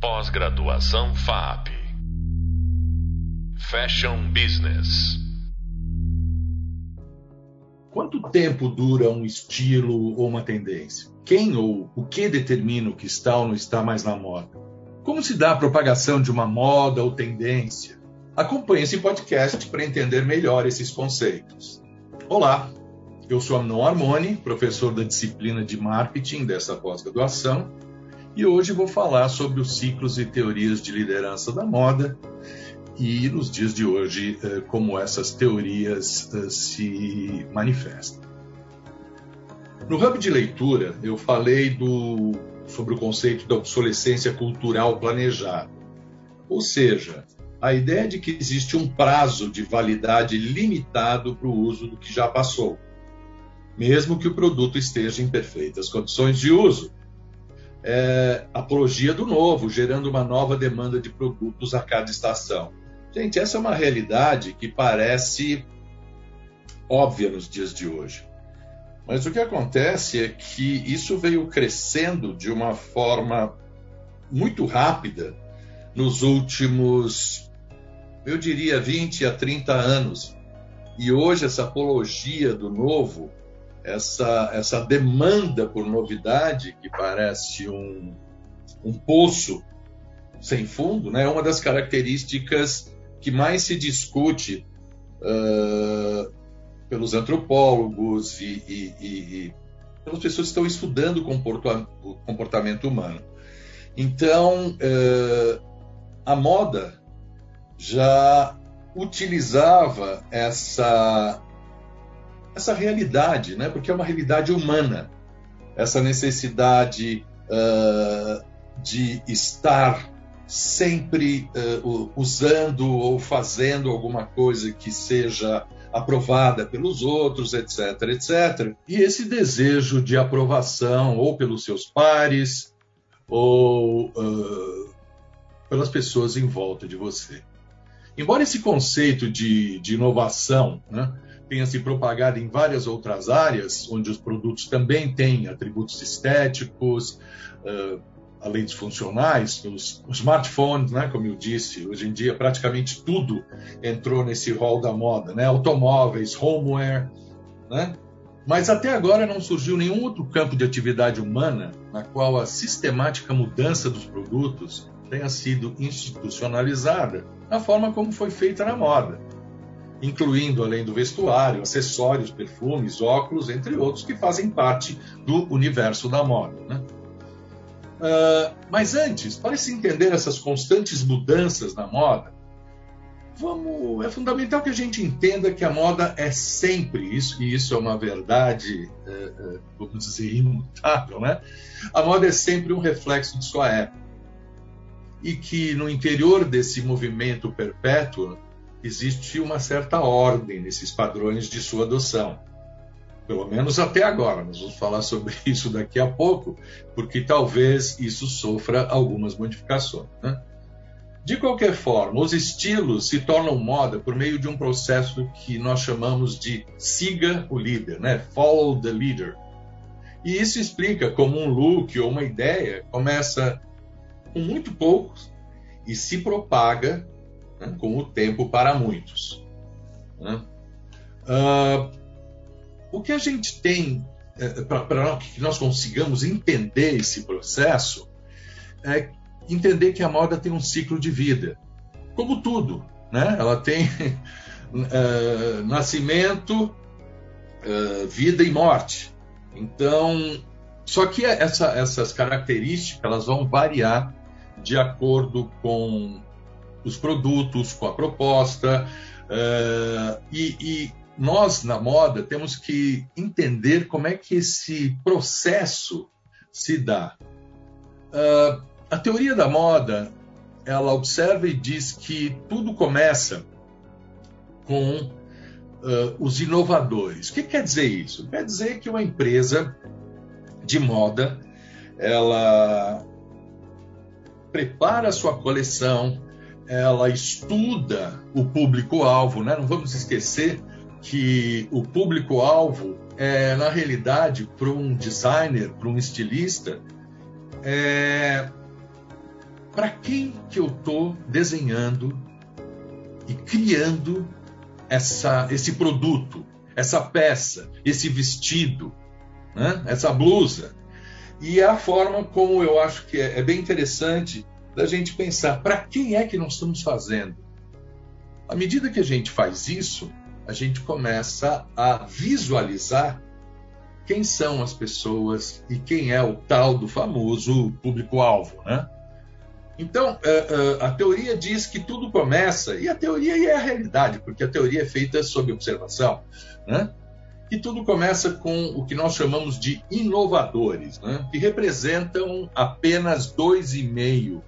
Pós-graduação FAP. Fashion Business. Quanto tempo dura um estilo ou uma tendência? Quem ou o que determina o que está ou não está mais na moda? Como se dá a propagação de uma moda ou tendência? Acompanhe esse podcast para entender melhor esses conceitos. Olá, eu sou Amnon Armoni, professor da disciplina de marketing dessa pós-graduação e hoje vou falar sobre os ciclos e teorias de liderança da moda. E, nos dias de hoje, eh, como essas teorias eh, se manifestam. No hub de leitura, eu falei do, sobre o conceito da obsolescência cultural planejada, ou seja, a ideia de que existe um prazo de validade limitado para o uso do que já passou, mesmo que o produto esteja em perfeitas condições de uso é, apologia do novo, gerando uma nova demanda de produtos a cada estação. Gente, essa é uma realidade que parece óbvia nos dias de hoje. Mas o que acontece é que isso veio crescendo de uma forma muito rápida nos últimos, eu diria, 20 a 30 anos. E hoje essa apologia do novo essa, essa demanda por novidade, que parece um, um poço sem fundo, né, é uma das características que mais se discute uh, pelos antropólogos e, e, e, pelas pessoas que estão estudando o comportamento humano. Então, uh, a moda já utilizava essa essa realidade, né? porque é uma realidade humana, essa necessidade uh, de estar sempre uh, usando ou fazendo alguma coisa que seja aprovada pelos outros, etc, etc. E esse desejo de aprovação ou pelos seus pares ou uh, pelas pessoas em volta de você. Embora esse conceito de, de inovação né, tenha se propagado em várias outras áreas, onde os produtos também têm atributos estéticos, uh, além dos funcionais, os, smartphones, né, como eu disse, hoje em dia praticamente tudo entrou nesse rol da moda, né, automóveis, homeware, né, mas até agora não surgiu nenhum outro campo de atividade humana na qual a sistemática mudança dos produtos tenha sido institucionalizada na forma como foi feita na moda incluindo, além do vestuário, acessórios, perfumes, óculos, entre outros, que fazem parte do universo da moda. Né? Uh, mas antes, para se entender essas constantes mudanças na moda, vamos, é fundamental que a gente entenda que a moda é sempre isso, e isso é uma verdade, uh, uh, vamos dizer, imutável. Né? A moda é sempre um reflexo de sua época. E que no interior desse movimento perpétuo, existe uma certa ordem nesses padrões de sua adoção. Pelo menos até agora. Nós vamos falar sobre isso daqui a pouco, porque talvez isso sofra algumas modificações. Né? De qualquer forma, os estilos se tornam moda por meio de um processo que nós chamamos de siga o líder, né? follow the leader. E isso explica como um look ou uma ideia começa com muito poucos e se propaga né, com o tempo para muitos. Né? Uh, o que a gente tem é, para que nós consigamos entender esse processo é entender que a moda tem um ciclo de vida, como tudo, né? Ela tem uh, nascimento, uh, vida e morte. Então, só que essa, essas características elas vão variar de acordo com os produtos, com a proposta. Uh, e, e, nós, na moda, temos que entender como é que esse processo se dá. Uh, a teoria da moda, ela observa e diz que tudo começa com uh, os inovadores. O que quer dizer isso? Quer dizer que uma empresa de moda, ela prepara a sua coleção, ela estuda o público-alvo, né? Não vamos esquecer que o público-alvo é, na realidade, para um designer, para um estilista, é para quem que eu estou desenhando e criando essa, esse produto, essa peça, esse vestido, né? essa blusa. E é a forma como eu acho que é, é bem interessante da gente pensar para quem é que nós estamos fazendo. À medida que a gente faz isso, a gente começa a visualizar quem são as pessoas e quem é o tal do famoso público-alvo, né? Então, é, é, a teoria diz que tudo começa, e a teoria é a realidade, porque a teoria é feita sob observação, né? que tudo começa com o que nós chamamos de inovadores, né? que representam apenas 2,5%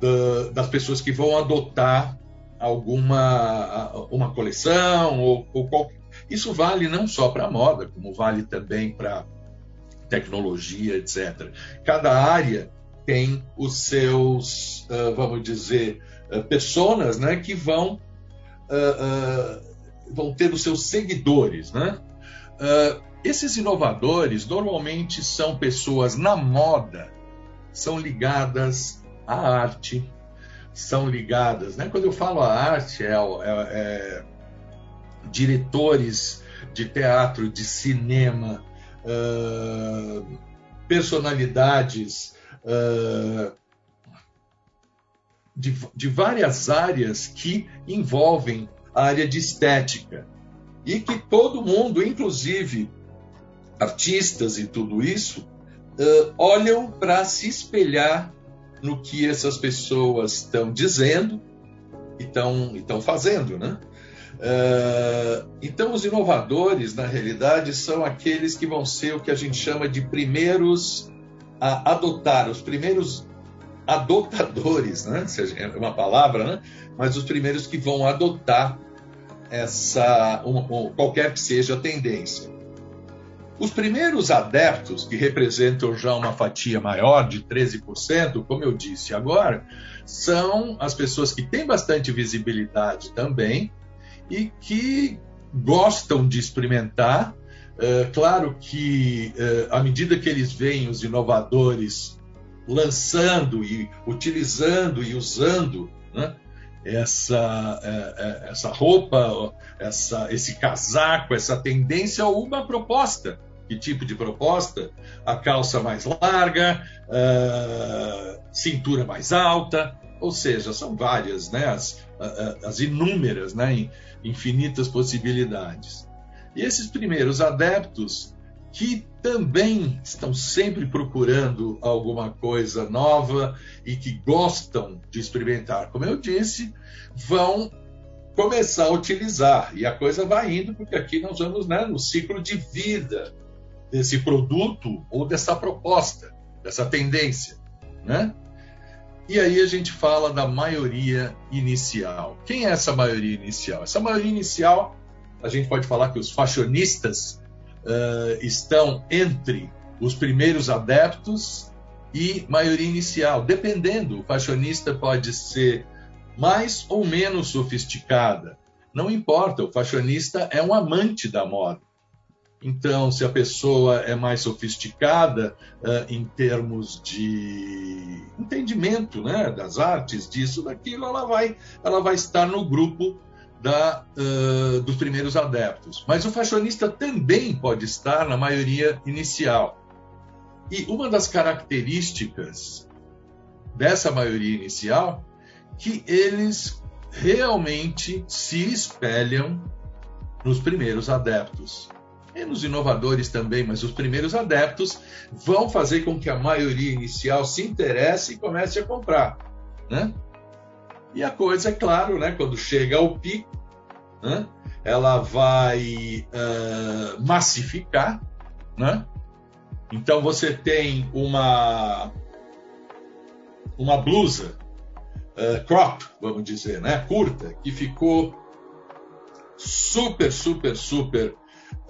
da, das pessoas que vão adotar alguma uma coleção ou, ou qualquer. Isso vale não só para a moda, como vale também para tecnologia, etc. Cada área tem os seus, uh, vamos dizer, uh, personas né, que vão uh, vão ter os seus seguidores, né? Esses inovadores normalmente são pessoas na moda, são ligadas à arte, são ligadas, né? Quando eu falo à arte, é, é, é diretores de teatro, de cinema, uh, personalidades uh, de, de várias áreas que envolvem a área de estética. E que todo mundo, inclusive artistas e tudo isso, uh, olham para se espelhar no que essas pessoas estão dizendo e estão fazendo, né? Uh, então, os inovadores, na realidade, são aqueles que vão ser o que a gente chama de primeiros a adotar, os primeiros adotadores, né? é uma palavra, né? mas os primeiros que vão adotar essa um, qualquer que seja a tendência. Os primeiros adeptos, que representam já uma fatia maior de 13%, como eu disse agora, são as pessoas que têm bastante visibilidade também e que gostam de experimentar. É, claro que, é, à medida que eles veem os inovadores lançando e utilizando e usando né, essa, é, essa roupa, essa, esse casaco, essa tendência ou uma proposta. Que tipo de proposta? A calça mais larga, cintura mais alta, ou seja, são várias, né, as, as inúmeras, né, infinitas possibilidades. E esses primeiros adeptos que também estão sempre procurando alguma coisa nova e que gostam de experimentar, como eu disse, vão começar a utilizar. E a coisa vai indo, porque aqui nós vamos né, no ciclo de vida desse produto ou dessa proposta, dessa tendência. Né? E aí a gente fala da maioria inicial. Quem é essa maioria inicial? Essa maioria inicial, a gente pode falar que os fashionistas uh, estão entre os primeiros adeptos e maioria inicial. Dependendo, o fashionista pode ser mais ou menos sofisticada. Não importa, o fashionista é um amante da moda. Então, se a pessoa é mais sofisticada uh, em termos de entendimento né, das artes, disso, daquilo, ela vai, ela vai estar no grupo da, uh, dos primeiros adeptos. Mas o fashionista também pode estar na maioria inicial. E uma das características dessa maioria inicial que eles realmente se espelham nos primeiros adeptos. E nos inovadores também, mas os primeiros adeptos vão fazer com que a maioria inicial se interesse e comece a comprar. Né? E a coisa, é claro, né, quando chega ao pico, né, ela vai uh, massificar. Né? Então você tem uma, uma blusa uh, crop, vamos dizer, né, curta, que ficou super, super, super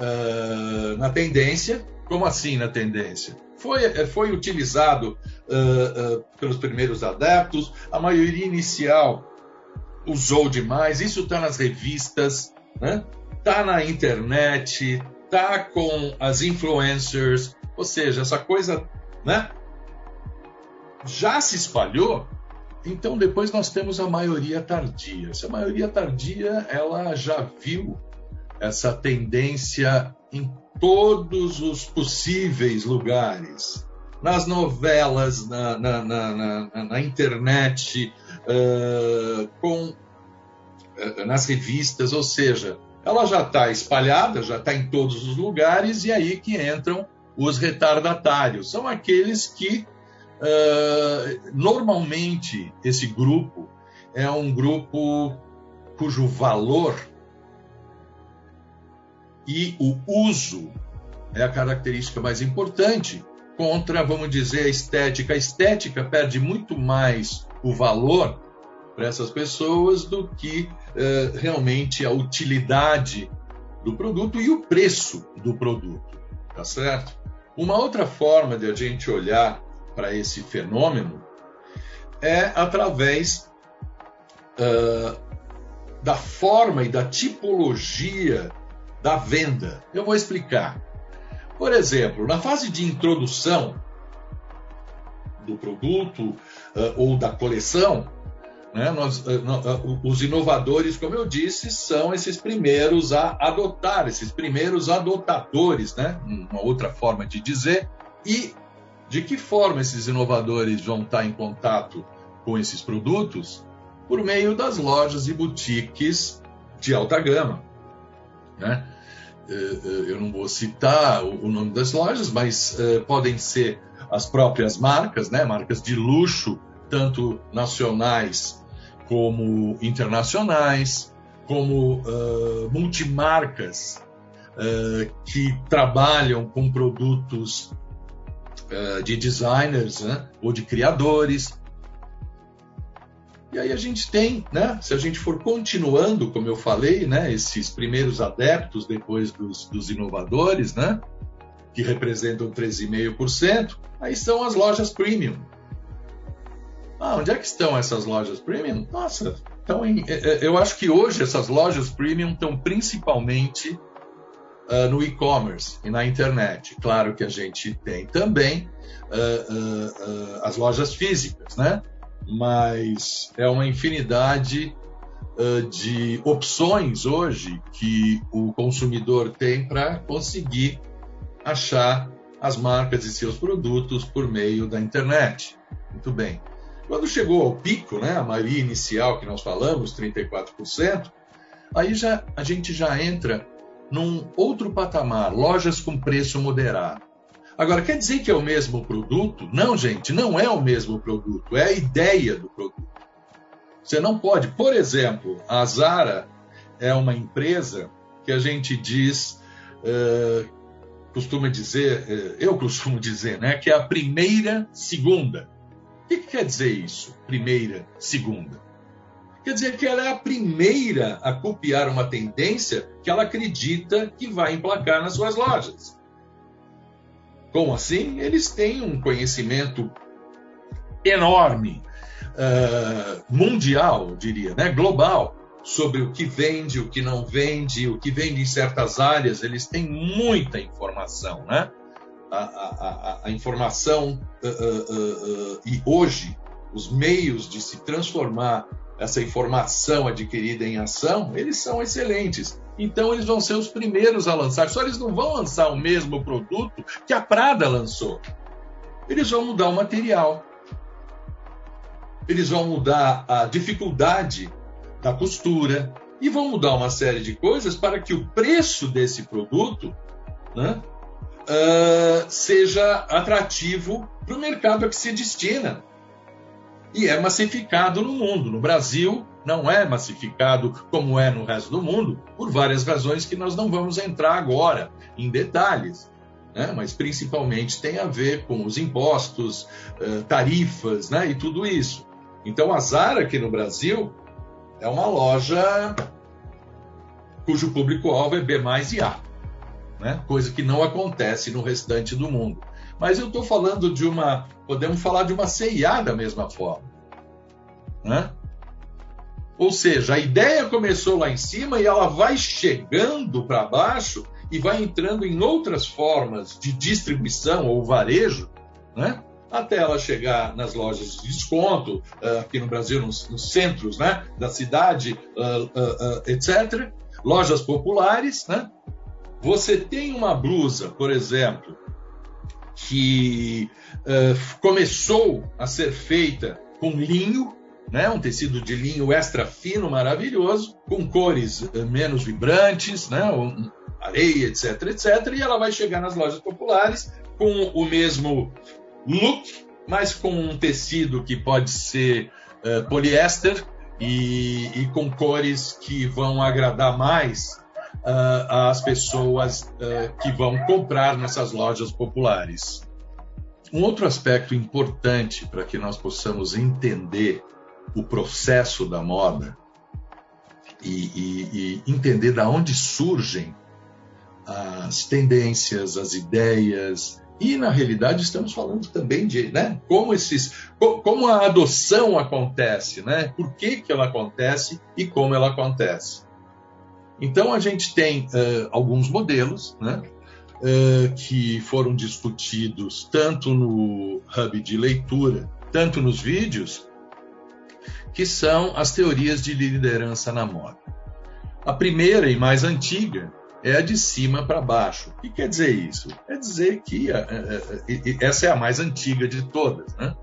uh, na tendência. Como assim na tendência? foi, foi utilizado uh, pelos primeiros adeptos, a maioria inicial usou demais, isso está nas revistas, né? Tá na internet, tá com as influencers, ou seja, essa coisa, né? já se espalhou, então depois nós temos a maioria tardia. Essa maioria tardia, ela já viu essa tendência em todos os possíveis lugares. Nas novelas, na, na, na, na internet, uh, com, uh, nas revistas, ou seja, ela já está espalhada, já está em todos os lugares, e aí que entram os retardatários. São aqueles que, uh, normalmente, esse grupo é um grupo cujo valor e o uso é a característica mais importante contra, vamos dizer, a estética. A estética perde muito mais o valor para essas pessoas do que uh, realmente a utilidade do produto e o preço do produto, tá certo? Uma outra forma de a gente olhar para esse fenômeno é através uh, da forma e da tipologia da venda. Eu vou explicar. Por exemplo, na fase de introdução do produto uh, ou da coleção, né, nós, uh, uh, os inovadores, como eu disse, são esses primeiros a adotar, esses primeiros adotadores, né, uma outra forma de dizer. E de que forma esses inovadores vão estar em contato com esses produtos? Por meio das lojas e boutiques de alta gama. Né? Eh, eh, eu não vou citar o nome das lojas, mas eh, podem ser as próprias marcas, né? marcas de luxo, tanto nacionais como internacionais, como uh, multimarcas uh, que trabalham com produtos uh, de designers né? ou de criadores, e aí a gente tem, né, se a gente for continuando, como eu falei, né, esses primeiros adeptos depois dos, dos inovadores, né, que representam 13,5%, aí são as lojas premium. Ah, onde é que estão essas lojas premium? Nossa, é, eu acho que hoje essas lojas premium estão principalmente uh, no e-commerce e na internet. Claro que a gente tem também uh, uh, as lojas físicas, né? Mas é uma infinidade uh, de opções hoje que o consumidor tem para conseguir achar as marcas e seus produtos por meio da internet. Muito bem. Quando chegou ao pico, né, a maioria inicial que nós falamos, 34%, aí já a gente já entra num outro patamar, lojas com preço moderado. Agora, quer dizer que é o mesmo produto? Não, gente, não é o mesmo produto, é a ideia do produto. Você não pode, por exemplo, a Zara é uma empresa que a gente diz, uh, costuma dizer, uh, eu costumo dizer, né, que é a primeira segunda. O que, que quer dizer isso? Primeira segunda. Quer dizer que ela é a primeira a copiar uma tendência que ela acredita que vai emplacar nas suas lojas. Como assim? Eles têm um conhecimento enorme, uh, mundial, diria, né? global, sobre o que vende, o que não vende, o que vende em certas áreas. Eles têm muita informação, né? A, a, a, a informação uh, uh, e hoje os meios de se transformar essa informação adquirida em ação, eles são excelentes. Então eles vão ser os primeiros a lançar. Só eles não vão lançar o mesmo produto que a Prada lançou. Eles vão mudar o material. Eles vão mudar a dificuldade da costura e vão mudar uma série de coisas para que o preço desse produto né, uh, seja atrativo para o mercado a que se destina e é massificado no mundo. No Brasil, não é massificado como é no resto do mundo, por várias razões que nós não vamos entrar agora em detalhes. Né? Mas principalmente tem a ver com os impostos, eh, tarifas né? e tudo isso. Então a Zara aqui no Brasil é uma loja cujo público-alvo é B e A, né? coisa que não acontece no restante do mundo. Mas eu estou falando de uma, podemos falar de uma CIA da mesma forma. Né? Ou seja, a ideia começou lá em cima e ela vai chegando para baixo e vai entrando em outras formas de distribuição ou varejo, né? até ela chegar nas lojas de desconto, uh, aqui no Brasil, nos, centros né, da cidade, uh, uh, etc. Lojas populares. Né? Você tem uma blusa, por exemplo, que começou a ser feita com linho, né, um tecido de linho extra fino, maravilhoso, com cores menos vibrantes, né, areia, etc, etc, e ela vai chegar nas lojas populares com o mesmo look, mas com um tecido que pode ser uh, poliéster e, e, com cores que vão agradar mais uh, as pessoas uh, que vão comprar nessas lojas populares. Um outro aspecto importante para que nós possamos entender o processo da moda e, e, e entender da onde surgem as tendências, as ideias, e na realidade estamos falando também de, né, como esses, como a adoção acontece, né? Por que, que ela acontece e como ela acontece. Então a gente tem uh, alguns modelos, né? Uh, que foram discutidos tanto no hub de leitura, tanto nos vídeos, que são as teorias de liderança na moda. A primeira e mais antiga é a de cima para baixo. O que quer dizer isso? Quer dizer que a, a, a, essa é a mais antiga de todas, né?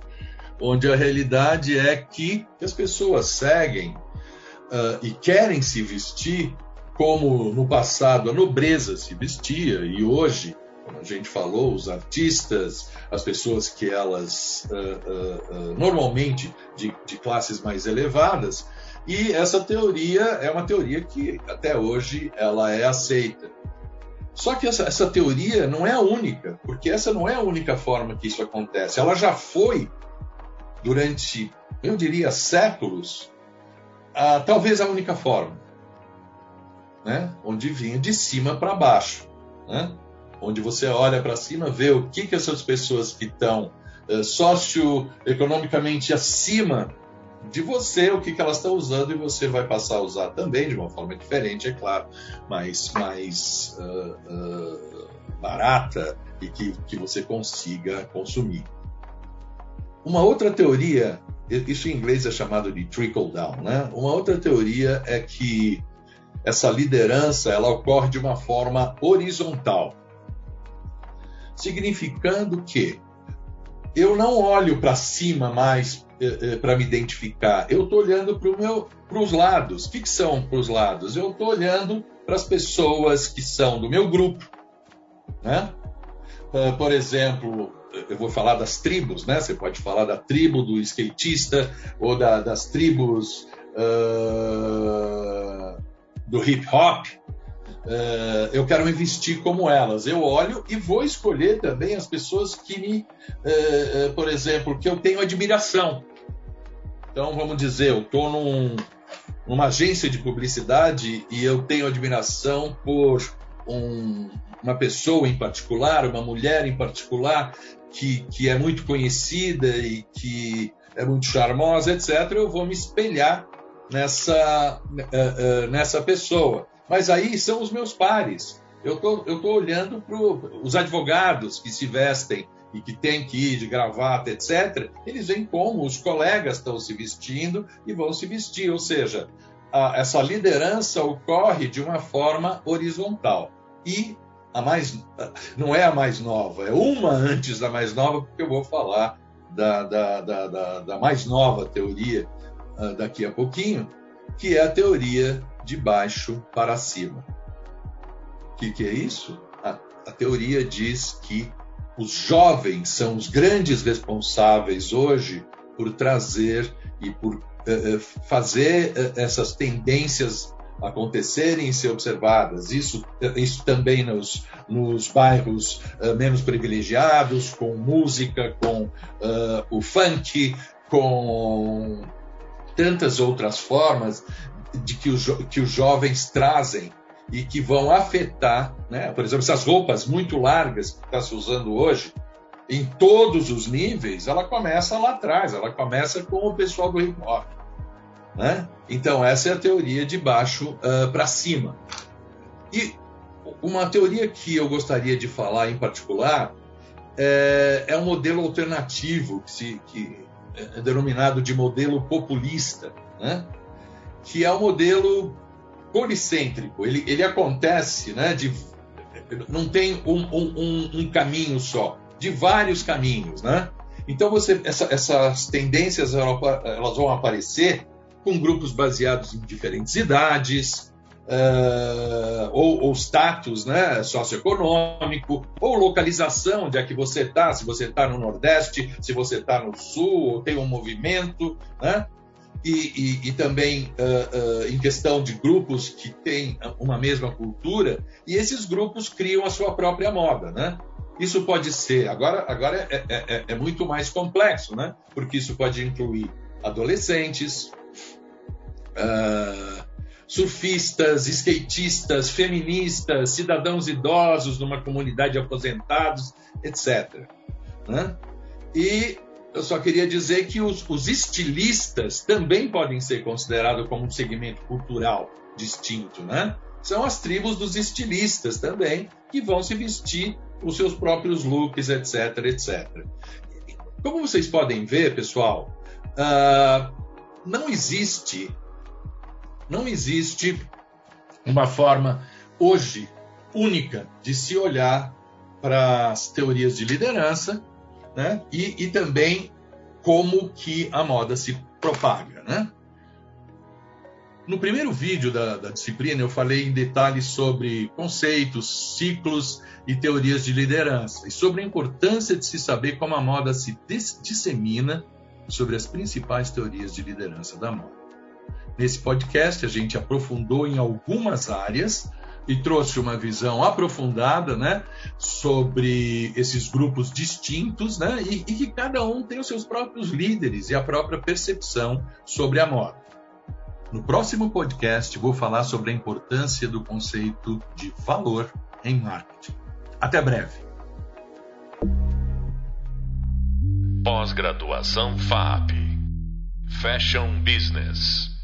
onde a realidade é que as pessoas seguem uh, e querem se vestir como no passado a nobreza se vestia e hoje, como a gente falou, os artistas, as pessoas que elas uh, uh, normalmente de, de classes mais elevadas e essa teoria é uma teoria que até hoje ela é aceita. Só que essa, essa, teoria não é a única, porque essa não é a única forma que isso acontece. Ela já foi, durante, eu diria, séculos, a, talvez a única forma. Né? Onde vinha de cima para baixo. Né? Onde você olha para cima, vê o que, que essas pessoas que estão uh, socioeconomicamente acima de você o que, que elas estão usando e você vai passar a usar também de uma forma diferente, é claro, mas mais uh, uh, barata e que, que você consiga consumir. Uma outra teoria, isso em inglês é chamado de trickle down, né? Uma outra teoria é que essa liderança ela ocorre de uma forma horizontal, significando que eu não olho para cima mais eh, eh, para me identificar. Eu estou olhando para os lados. O que, são para os lados? Eu estou olhando para as pessoas que são do meu grupo. Né? Uh, por exemplo, eu vou falar das tribos, né? Você pode falar da tribo do skatista ou da, das tribos uh, do hip hop. Uh, eu quero me vestir como elas. Eu olho e vou escolher também as pessoas que me, uh, uh, por exemplo, que eu tenho admiração. Então, vamos dizer, eu estou num, numa agência de publicidade e eu tenho admiração por um, uma pessoa em particular, uma mulher em particular, que, que é muito conhecida e que é muito charmosa, etc., eu vou me espelhar nessa, nessa pessoa. Mas aí são os meus pares. Eu tô, estou tô olhando para os advogados que se vestem e que têm que ir de gravata, etc. Eles veem como os colegas estão se vestindo e vão se vestir. Ou seja, a, essa liderança ocorre de uma forma horizontal. E a mais, não é a mais nova, é uma antes da mais nova, porque eu vou falar da, da, da, da, mais nova teoria uh, daqui a pouquinho, que é a teoria de baixo para cima. O que, que é isso? A, a teoria diz que os jovens são os grandes responsáveis hoje por trazer e por uh, fazer uh, essas tendências acontecerem e ser observadas. Isso, isso também nos, nos bairros menos privilegiados, com música, com o funk, com tantas outras formas de que, os, que os jovens trazem e que vão afetar, né? por exemplo, essas roupas muito largas que está se usando hoje, em todos os níveis, ela começa lá atrás, ela começa com o pessoal do hip hop. Né? Então, essa é a teoria de baixo uh, para cima. E uma teoria que eu gostaria de falar em particular é, é um modelo alternativo que, se, que é denominado de modelo populista, né? Que é o um modelo policêntrico. Ele, ele acontece, né, de, não tem um, um, um, caminho só, de vários caminhos, né? Então você, essa, essas tendências elas vão aparecer com grupos baseados em diferentes idades, uh, ou, ou, status né, socioeconômico, ou localização, onde é que você está, se você está no Nordeste, se você está no Sul, ou tem um movimento, né? E, e, e também uh, uh, em questão de grupos que têm uma mesma cultura, e esses grupos criam a sua própria moda, né? Isso pode ser, agora, agora é, é, é, é muito mais complexo, né? Porque isso pode incluir adolescentes, uh, surfistas, skatistas, feministas, cidadãos idosos numa comunidade de aposentados, etc. Né? E eu só queria dizer que os, os estilistas também podem ser considerados como um segmento cultural distinto, né? São as tribos dos estilistas também, que vão se vestir os seus próprios looks, etc, etc. Como vocês podem ver, pessoal, uh, não existe, não existe uma forma hoje única de se olhar para as teorias de liderança, né? E, e também como que a moda se propaga, né? No primeiro vídeo da, da, disciplina, eu falei em detalhes sobre conceitos, ciclos e teorias de liderança, e sobre a importância de se saber como a moda se dissemina sobre as principais teorias de liderança da moda. Nesse podcast, a gente aprofundou em algumas áreas e trouxe uma visão aprofundada né, sobre esses grupos distintos né, e, e que cada um tem os seus próprios líderes e a própria percepção sobre a moda. No próximo podcast, vou falar sobre a importância do conceito de valor em marketing. Até breve. Pós-graduação FAP Fashion Business.